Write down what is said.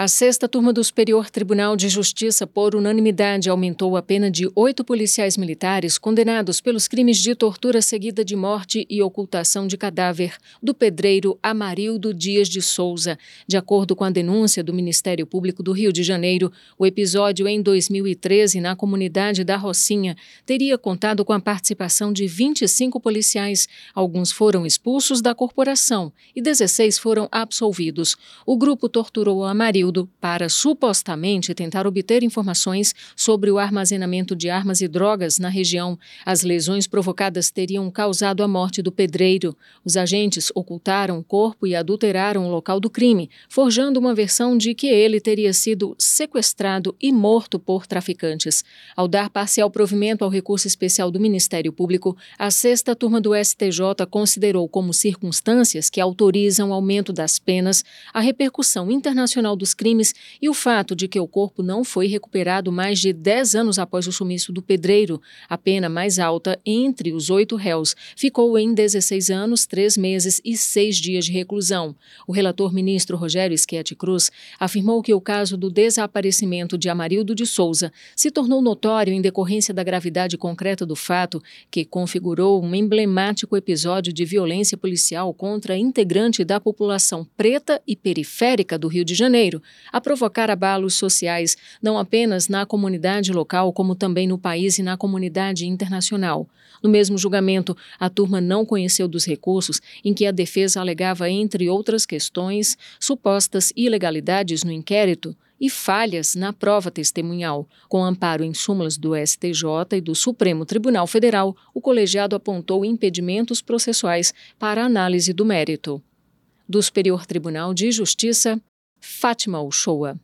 A sexta turma do Superior Tribunal de Justiça, por unanimidade, aumentou a pena de oito policiais militares condenados pelos crimes de tortura seguida de morte e ocultação de cadáver do pedreiro Amarildo Dias de Souza. De acordo com a denúncia do Ministério Público do Rio de Janeiro, o episódio em 2013 na comunidade da Rocinha teria contado com a participação de 25 policiais. Alguns foram expulsos da corporação e 16 foram absolvidos. O grupo torturou Amarildo período para supostamente tentar obter informações sobre o armazenamento de armas e drogas na região. As lesões provocadas teriam causado a morte do pedreiro. Os agentes ocultaram o corpo e adulteraram o local do crime, forjando uma versão de que ele teria sido sequestrado e morto por traficantes. Ao dar parcial provimento ao recurso especial do Ministério Público, a sexta turma do STJ considerou como circunstâncias que autorizam o aumento das penas a repercussão internacional dos crimes e o fato de que o corpo não foi recuperado mais de 10 anos após o sumiço do pedreiro, a pena mais alta entre os oito réus, ficou em 16 anos, 3 meses e 6 dias de reclusão. O relator ministro Rogério Schietti Cruz afirmou que o caso do desaparecimento de Amarildo de Souza se tornou notório em decorrência da gravidade concreta do fato, que configurou um emblemático episódio de violência policial contra integrante da população preta e periférica do Rio de Janeiro, a provocar abalos sociais não apenas na comunidade local, como também no país e na comunidade internacional. No mesmo julgamento, a turma não conheceu dos recursos em que a defesa alegava, entre outras questões, supostas ilegalidades no inquérito e falhas na prova testemunhal. Com amparo em súmulas do STJ e do Supremo Tribunal Federal, o colegiado apontou impedimentos processuais para análise do mérito. Do Superior Tribunal de Justiça, Fátima Uchoa.